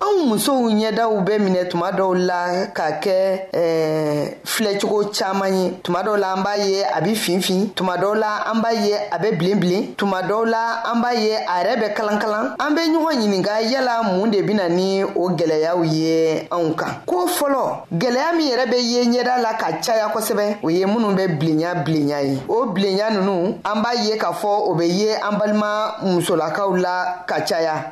anw musow ɲɛdaw bɛ minɛ tuma dɔw la ka kɛ eh, filɛcogo caman ye tuma dɔw la an b'a ye a bɛ finfin tuma dɔw la an b'a ye a bɛ bilen bilen tuma dɔw la an b'a ye a yɛrɛ bɛ kalan kalan an bɛ ɲɔgɔn ɲininka yala mun de bɛna ni o gɛlɛyaw ye anw kan ko fɔlɔ gɛlɛya min yɛrɛ bɛ ye ɲɛda la ka caya kosɛbɛ o ye minnu bɛ bilenya bilenya ye o bilenya ninnu an b'a ye k'a fɔ o bɛ ye an balima musolakaw la ka caya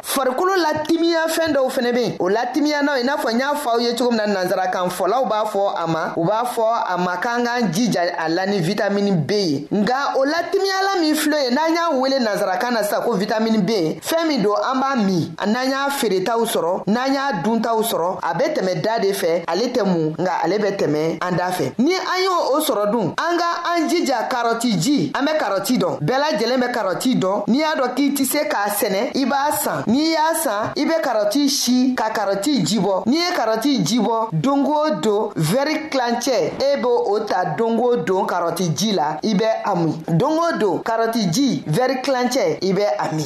farikolo latimiya fɛn dɔw fɛnɛ be yen o latimiyanaw i n'a fɔ n y'a fɔ aw ye cogo min na nansarakan fɔlaw b'a fɔ a ma u b'a fɔ a ma k'an k'an jija a la ni vitamini b ye nka o latimiyala min filɛ ye n'an y'a wele nansarakan na sisan ko vitamini b fɛn min don an b'a min n'an y'a feeretaw sɔrɔ n'an y'a duntaw sɔrɔ a be tɛmɛ da de fɛ ale tɛ mun nka ale bɛ tɛmɛ an da fɛ ni an y'o o sɔrɔ dun an ka an jija karɔti ji an bɛ karɔti dɔn bɛɛ lajɛlen bɛ karɔti dɔn n'i y'a dɔn k'i tɛ se k'a sɛnɛ i b'a san n'i y'a san i bɛ karɔti si ka karɔti jibɔ n'i ye karɔti jibɔ don o don vɛri tilancɛ e bɛ o ta don o don karɔti ji la i bɛ a min don o don karɔti ji vɛri tilancɛ i bɛ a min.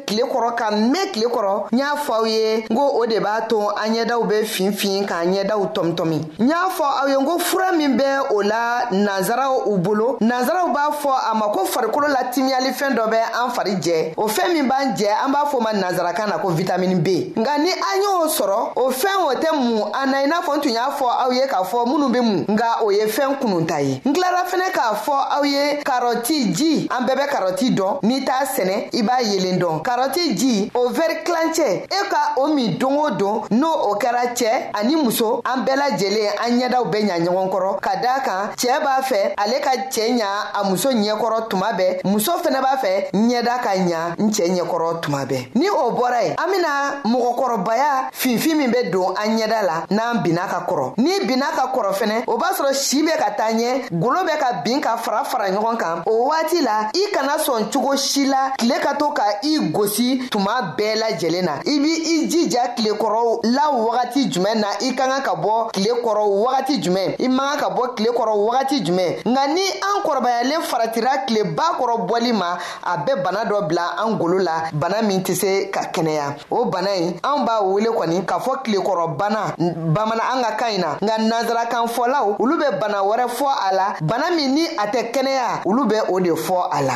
tile kɔrɔ ka mɛn tile kɔrɔ n y'a fɔ aw ye n ko o de b'a to an ɲɛdaw bɛ finfin k'a ɲɛdaw tɔmtɔmi n y'a fɔ aw ye n ko fura min bɛ o la nansaraw u bolo nansaraw b'a fɔ a ma ko farikolo la timiyali fɛn dɔ bɛ an fari jɛ o fɛn min b'an jɛ an b'a fɔ ma nansarakan na ko vitamini b nka ni an y'o sɔrɔ o fɛn o tɛ mun a na i n'a fɔ n tun y'a fɔ aw ye k'a fɔ minnu bɛ mun nka o ye fɛn kununta ye n tilara fɛnɛ k'a fɔ aw ye karɔti ji an bɛɛ bɛ karɔti dɔn n'i t'a sɛnɛ i b'a yelen dɔn karɔti ji o vɛri tilancɛ e ka o min don o don n'o o kɛra cɛ ani muso an bɛɛ lajɛlen an ɲɛdaw bɛ ɲa ɲɔgɔn kɔrɔ ka daa kan cɛɛ b'a fɛ ale ka cɛɛ ɲa a muso ɲɛkɔrɔ tuma bɛɛ muso fɛnɛ b'a fɛ ɲɛda ka ɲa n cɛɛ ɲɛkɔrɔ tuma bɛɛ ni o bɔra ye an bena mɔgɔkɔrɔbaya finfin min bɛ don an ɲɛda la n'an binna ka kɔrɔ n'i binna ka kɔrɔ fɛnɛ o b'a sɔrɔ si bɛ ka taa ɲɛ golo bɛ ka bin ka fara fara ɲɔgɔn kan o waati la i kana sɔn cogo si la tile ka to ka i gosi tuma bɛɛ lajɛlen na i b'i i jija tilekɔrɔw la wagati jumɛn na i ka kan ka bɔ tile kɔrɔ wagati jumɛn i man kan ka bɔ tile kɔrɔ wagati jumɛn nka ni an kɔrɔbayalen faratira tileba kɔrɔ bɔli ma a bɛ bana dɔ bila an golo la bana min tɛ se ka kɛnɛya o bana in anw b'a wele kɔni k'a fɔ tilekɔrɔ bana bamana an ka kan in na nka nansarakan fɔlaw olu bɛ bana wɛrɛ fɔ a la bana min ni a tɛ kɛnɛya olu bɛ o de fɔ a la.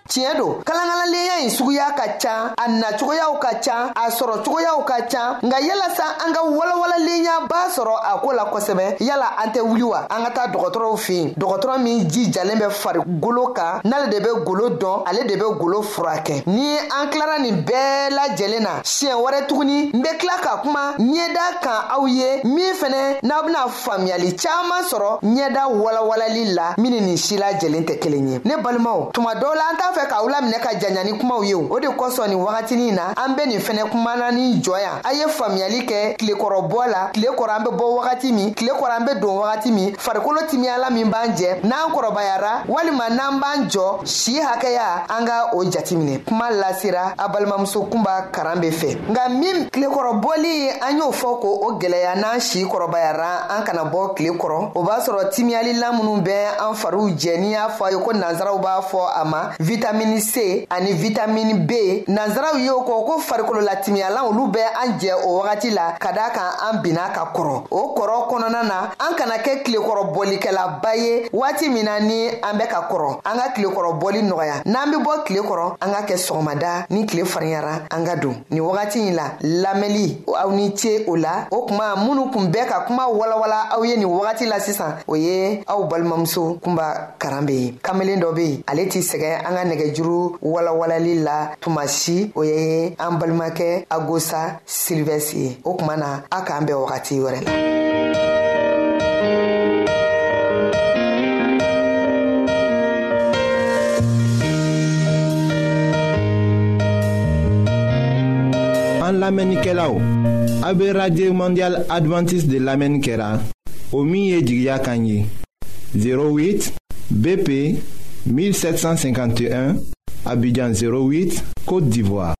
tiɲɛ don kalankalanlenya in suguya ka ca a nacogoyaw ka ca a sɔrɔ cogoyaw ka ca nka yalasa an ka walawalalen b'a sɔrɔ a ko la kosɛbɛ yala an tɛ wuli wa an ka taa dɔgɔtɔrɔw fɛ yen dɔgɔtɔrɔ min jijalen bɛ farigolo kan n'ale de bɛ golo dɔn ale de bɛ golo furakɛ ni an tilara nin bɛɛ lajɛlen na siɲɛ wɛrɛ tuguni n bɛ tila ka kuma ɲɛda kan aw ye min fɛnɛ n'aw bɛna faamuyali caaman sɔrɔ ɲɛda walawalali la min ni nin si lajɛlen tɛ kelen ye ne balimaw tuma dɔw la an t'a fɛ k'aw laminɛ ka janya ni kumaw ye o de kosɔn nin wagatinin na an be nin fɛnɛ kumana ni jɔ yan a ye faamuyali kɛ tilekɔrɔbɔ la tile kɔrɔ an be bɔ wagati min tile kɔrɔ an be don wagati min farikolo timiyala min b'an jɛ n'an kɔrɔbayara walima n'an b'an jɔ si hakɛya an ka o jatiminɛ kuma lasira a balimamuso kunba aran be fɛ nka min tile kɔrɔ bɔli ye an y'o fɔ ko o gwɛlɛya n'an si kɔrɔbayara an kana bɔ tile kɔrɔ o b'a sɔrɔ timiyalila minnu bɛ an fariw jɛ n'i y'a fɔ a ye ko nansaraw b'a fɔ a ma vitamini c ani vitamini b nansaraw ye o kɔ ko farikolola timiyalan olu bɛ an jɛ o wagati la ka daa kan an binna ka kɔrɔ o kɔrɔ kɔnɔna na an kana kɛ tilekɔrɔ bɔlikɛlaba ye waati min na ni an bɛ ka kɔrɔ an ka tilekɔrɔ bɔli nɔgɔya n'an be bɔ tile kɔrɔ an ka kɛ sɔgɔmada ni tile farinyara an ka don ni wagati in la lamɛnli aw ni ce o la o kuma minnu kun bɛ ka kuma walawala aw ye nin wagati la sisan o ye aw balimamuso kunba karan be ye kamalen dɔ be yen ale t'i sɛgɛn an ka nɛgɛjuru walawalali la tuma si o ye an balimakɛ agosa silivɛsi ye o kuma na a k'an bɛn wagati wɛrɛ la an lamɛnnikɛlaw a bɛ radio mondial adventiste de lamɛnni kɛra o min ye jigiya kan ye 08 bp 1751 abidjan 08 côte d'ivoire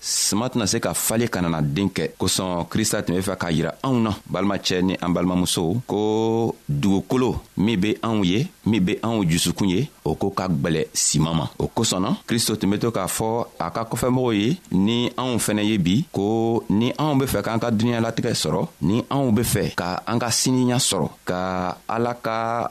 sima tɛna se ka falen ka nana den kɛ kosɔn krista tun be fɛ k'a yira anw na balimacɛ ni an balimamusow ko dugukolo min be anw ye min be anw jusukun ye o ko ka gwɛlɛ siman ma o kosɔn na kristo tun be to k'a fɔ a ka kɔfɛmɔgɔw ye ni anw fɛnɛ ye bi ko ni anw be fɛ k'an ka duniɲalatigɛ sɔrɔ ni anw be fɛ ka an ka siniya sɔrɔ ka ala ka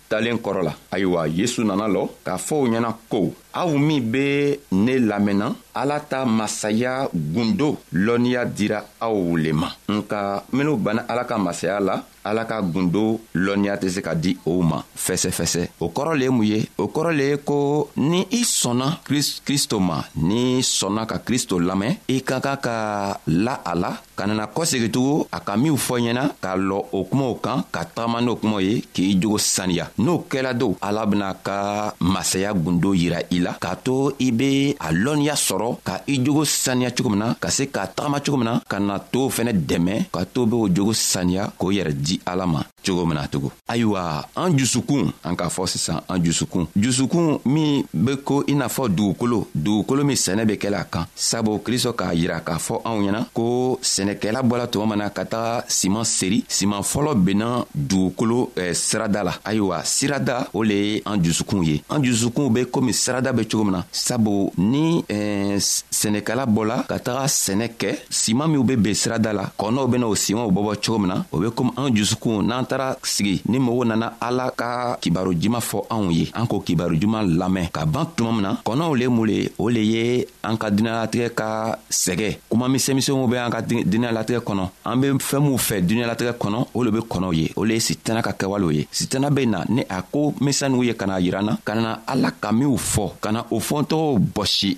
talen kɔrɔ la ayiwa yesu nana lɔ k'a fɔ u ɲɛna ko aw min be ne lamɛnna ala ta masaya gundo lɔnniya dira aw le ma nka minw banna ala ka masaya la ala ka gundo lɔnniya tɛ se ka di o ma fɛsɛfɛsɛ o kɔrɔ le ye mun ye o kɔrɔ le ye ko ni i sɔnna kristo ma ni sɔnna ka kristo lamɛn i ka kan ka la a la ka nana kɔsegitugu a ka minw fɔ ɲɛna k'a lɔ o kumaw kan ka tagama n'o kumaw ye k'i jogo saniya n'o kɛla don ala bena ka masaya gundo yira i la k'a to i be a lɔnniya sɔrɔ ka i jogo saniya cogo min na ka se k'a tagama cogo min na ka na tow fɛnɛ dɛmɛ ka to be o jogo saniya k'o yɛrɛ di ala ma cogo min na tugun ayiwa an jusukun an k'a fɔ sisan an jusukun jusukun min be ko i n'a fɔ dugukolo dugukolo min sɛnɛ be kɛla a kan sabu kristo k'a yira k'a fɔ anw ɲɛna ko sɛnɛkɛla bɔla tuma min na ka taga siman seri siman fɔlɔ benna dugukolo eh, sirada la ayiwa sirada o le ye an jusukun ye an jusukun be komi sirada be cogo min na sabu ni eh, sɛnɛkɛla bɔla ka taga sɛnɛ kɛ siman minw be ben sirada la kɔnɔw bena o simanw bɔbɔ cogo min na o be komi an jusukunw n'an taara sigi ni mogo nana ala ka kibaru jima fɔ anw ye an k'o kibaru juman lamɛn ka ban tuma min na kɔnɔw le mun le o le ye an ka duniɲalatigɛ ka sɛgɛ kuma misɛnmisɛnw be an ka duniɲalatigɛ kɔnɔ an be fɛɛn minw fɛ duniɲalatigɛ kɔnɔ o le be kɔnɔw ye o le ye sitana ka kɛwalew ye sitana be na ni a ko misɛnninw ye ka n'a yiran na ka na ala ka minw fɔ ka na o fɔntɔgɔw bɔsi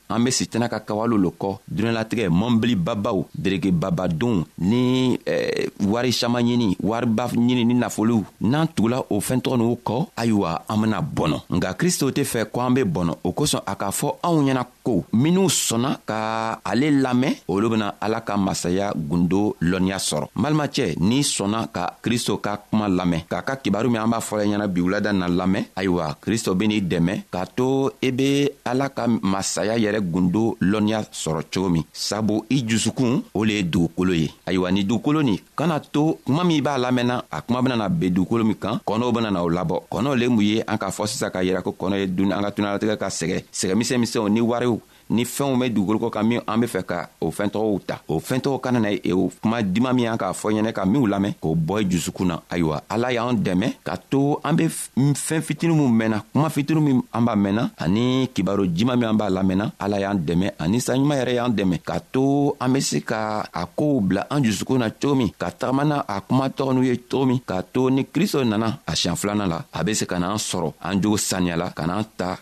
an be sitana ka kawalo lo kɔ dunɛlatigɛ mɔnbili babaw derege babadonw ni eh, wari saman ɲini wariba ɲini ni nafolow n'an tugula o fɛntɔgɔ n'u kɔ ayiwa an bena bɔnɔ nka kristo tɛ fɛ ko an be bɔnɔ o kosɔn a k'a fɔ anw ɲɛna ko minw sɔnna ka ale lamɛn olu bena ala ka masaya gundo lɔnniya sɔrɔ malimacɛ n'i sɔnna ka kristo ka kuma lamɛn k'a ka kibaru min an b'a fɔla ɲɛna biwulada na lamɛn ayiwa kristo ben'i dɛmɛ k'a to i e be ala ka masaya yɛrɛ gundo lɔnniya sɔrɔ cogo min sabu i jusukun o le ye dugukolo ye ayiwa ni dugukolo nin kana to kuma min b'a lamɛnna a kuma benana ben dugukolo min kan kɔnɔw benana o labɔ kɔnɔw le mun ye an k'a fɔ sisan k'a yira ko kɔnɔ ye dun an ka tunalatigɛ ka sɛgɛ sɛgɛ misɛn misɛnw ni wariw ni fɛnw bɛ dugukolo kɔ kan min an be fɛ ka o fɛn tɔgɔw ta o fɛn tɔgɔ kana na e o kuma dima min y'an k'a fɔ ɲɛnɛ ka minw lamɛn k'o bɔ i jusukun na ayiwa ala y'an dɛmɛ ka to an be fɛn fitini min mɛnna kuma fitini min an b'a mɛnna ani kibaro jima min an b'a lamɛnna ala y'an dɛmɛ ani saɲuman yɛrɛ y'an dɛmɛ ka to an be se ka a koow bila an jusukun na cogo min ka tagamana a kuma tɔgɔ n'u ye cogo min k'a to ni kristo nana a siɲan filanan la a be se ka n'an sɔrɔ an jogo saniyala ka n'an ta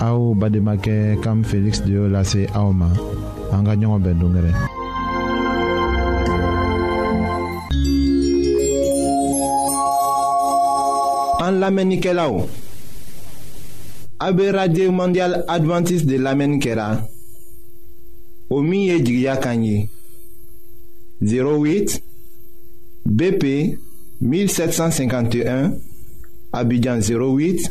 aw bademakɛ kam feliksi de y'o lase aw ma an ka ɲɔgɔn bɛn dongɛrɛ an lamɛnnikɛlaw a be radio mondial adventiste de lamɛnni kɛra o min ye jigiya kan ye 08 BP 1751 Abidjan 08